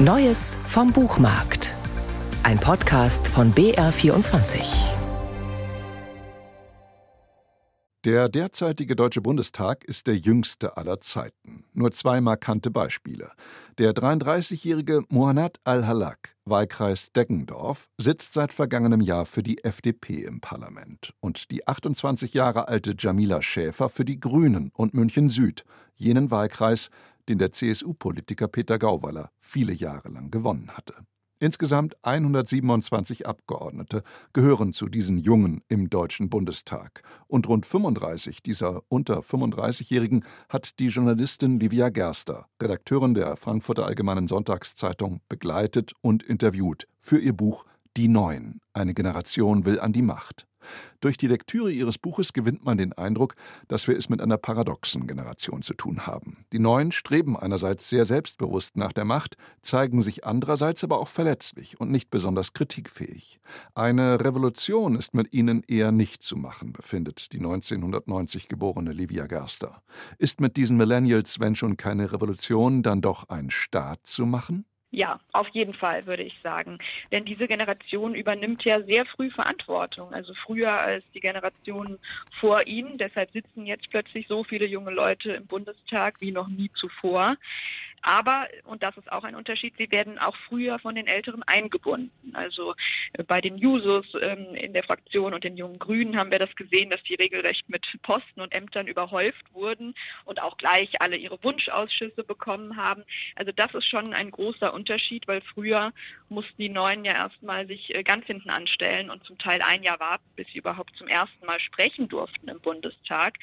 Neues vom Buchmarkt. Ein Podcast von BR24. Der derzeitige Deutsche Bundestag ist der jüngste aller Zeiten. Nur zwei markante Beispiele. Der 33-jährige Muhannad al-Halak, Wahlkreis Deggendorf, sitzt seit vergangenem Jahr für die FDP im Parlament. Und die 28 Jahre alte Jamila Schäfer für die Grünen und München Süd, jenen Wahlkreis, den der CSU-Politiker Peter Gauweiler viele Jahre lang gewonnen hatte. Insgesamt 127 Abgeordnete gehören zu diesen Jungen im Deutschen Bundestag. Und rund 35 dieser unter 35-Jährigen hat die Journalistin Livia Gerster, Redakteurin der Frankfurter Allgemeinen Sonntagszeitung, begleitet und interviewt für ihr Buch Die Neuen. Eine Generation will an die Macht. Durch die Lektüre ihres Buches gewinnt man den Eindruck, dass wir es mit einer paradoxen Generation zu tun haben. Die Neuen streben einerseits sehr selbstbewusst nach der Macht, zeigen sich andererseits aber auch verletzlich und nicht besonders kritikfähig. Eine Revolution ist mit ihnen eher nicht zu machen, befindet die 1990 geborene Livia Gerster. Ist mit diesen Millennials, wenn schon keine Revolution, dann doch ein Staat zu machen? Ja, auf jeden Fall würde ich sagen. Denn diese Generation übernimmt ja sehr früh Verantwortung, also früher als die Generation vor ihnen. Deshalb sitzen jetzt plötzlich so viele junge Leute im Bundestag wie noch nie zuvor. Aber, und das ist auch ein Unterschied, sie werden auch früher von den Älteren eingebunden. Also äh, bei den Jusos ähm, in der Fraktion und den jungen Grünen haben wir das gesehen, dass die regelrecht mit Posten und Ämtern überhäuft wurden und auch gleich alle ihre Wunschausschüsse bekommen haben. Also das ist schon ein großer Unterschied, weil früher mussten die Neuen ja erstmal sich äh, ganz hinten anstellen und zum Teil ein Jahr warten, bis sie überhaupt zum ersten Mal sprechen durften im Bundestag.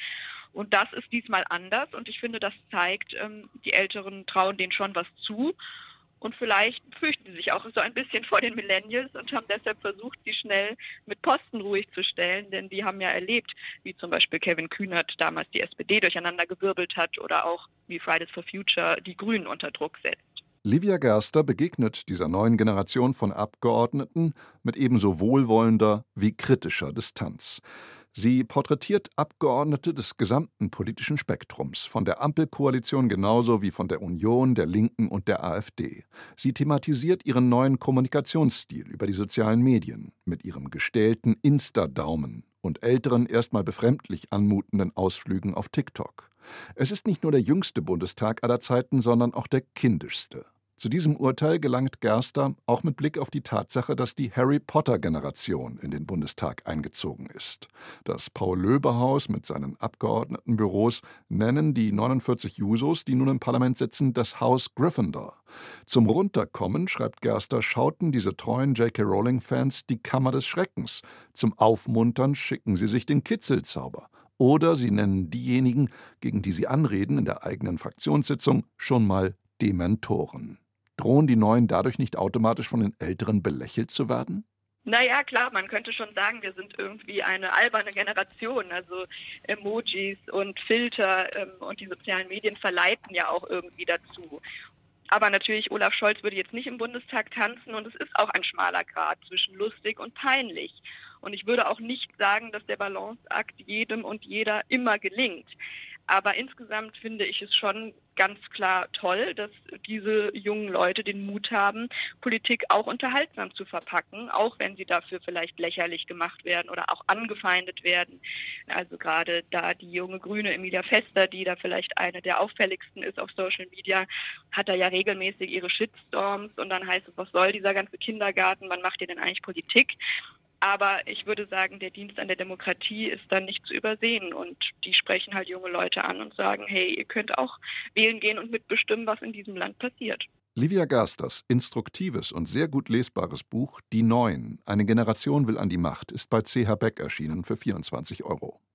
Und das ist diesmal anders und ich finde, das zeigt, ähm, die Älteren trauen denen schon was zu. Und vielleicht fürchten sie sich auch so ein bisschen vor den Millennials und haben deshalb versucht, sie schnell mit Posten ruhig zu stellen, denn die haben ja erlebt, wie zum Beispiel Kevin Kühnert damals die SPD durcheinandergewirbelt hat oder auch wie Fridays for Future die Grünen unter Druck setzt. Livia Gerster begegnet dieser neuen Generation von Abgeordneten mit ebenso wohlwollender wie kritischer Distanz. Sie porträtiert Abgeordnete des gesamten politischen Spektrums, von der Ampelkoalition genauso wie von der Union, der Linken und der AfD. Sie thematisiert ihren neuen Kommunikationsstil über die sozialen Medien mit ihrem gestählten Insta-Daumen und älteren, erstmal befremdlich anmutenden Ausflügen auf TikTok. Es ist nicht nur der jüngste Bundestag aller Zeiten, sondern auch der kindischste. Zu diesem Urteil gelangt Gerster auch mit Blick auf die Tatsache, dass die Harry Potter-Generation in den Bundestag eingezogen ist. Das Paul-Löbe-Haus mit seinen Abgeordnetenbüros nennen die 49 Jusos, die nun im Parlament sitzen, das Haus Gryffindor. Zum Runterkommen, schreibt Gerster, schauten diese treuen J.K. Rowling-Fans die Kammer des Schreckens. Zum Aufmuntern schicken sie sich den Kitzelzauber. Oder sie nennen diejenigen, gegen die sie anreden in der eigenen Fraktionssitzung, schon mal Dementoren. Drohen die Neuen dadurch nicht automatisch von den Älteren belächelt zu werden? Naja, klar, man könnte schon sagen, wir sind irgendwie eine alberne Generation. Also Emojis und Filter ähm, und die sozialen Medien verleiten ja auch irgendwie dazu. Aber natürlich, Olaf Scholz würde jetzt nicht im Bundestag tanzen und es ist auch ein schmaler Grad zwischen lustig und peinlich. Und ich würde auch nicht sagen, dass der Balanceakt jedem und jeder immer gelingt. Aber insgesamt finde ich es schon ganz klar toll, dass diese jungen Leute den Mut haben, Politik auch unterhaltsam zu verpacken, auch wenn sie dafür vielleicht lächerlich gemacht werden oder auch angefeindet werden. Also gerade da die junge Grüne Emilia Fester, die da vielleicht eine der auffälligsten ist auf Social Media, hat da ja regelmäßig ihre Shitstorms und dann heißt es, was soll dieser ganze Kindergarten, wann macht ihr denn eigentlich Politik? Aber ich würde sagen, der Dienst an der Demokratie ist dann nicht zu übersehen. Und die sprechen halt junge Leute an und sagen, hey, ihr könnt auch wählen gehen und mitbestimmen, was in diesem Land passiert. Livia Gasters instruktives und sehr gut lesbares Buch Die Neuen, eine Generation will an die Macht, ist bei CH Beck erschienen für 24 Euro.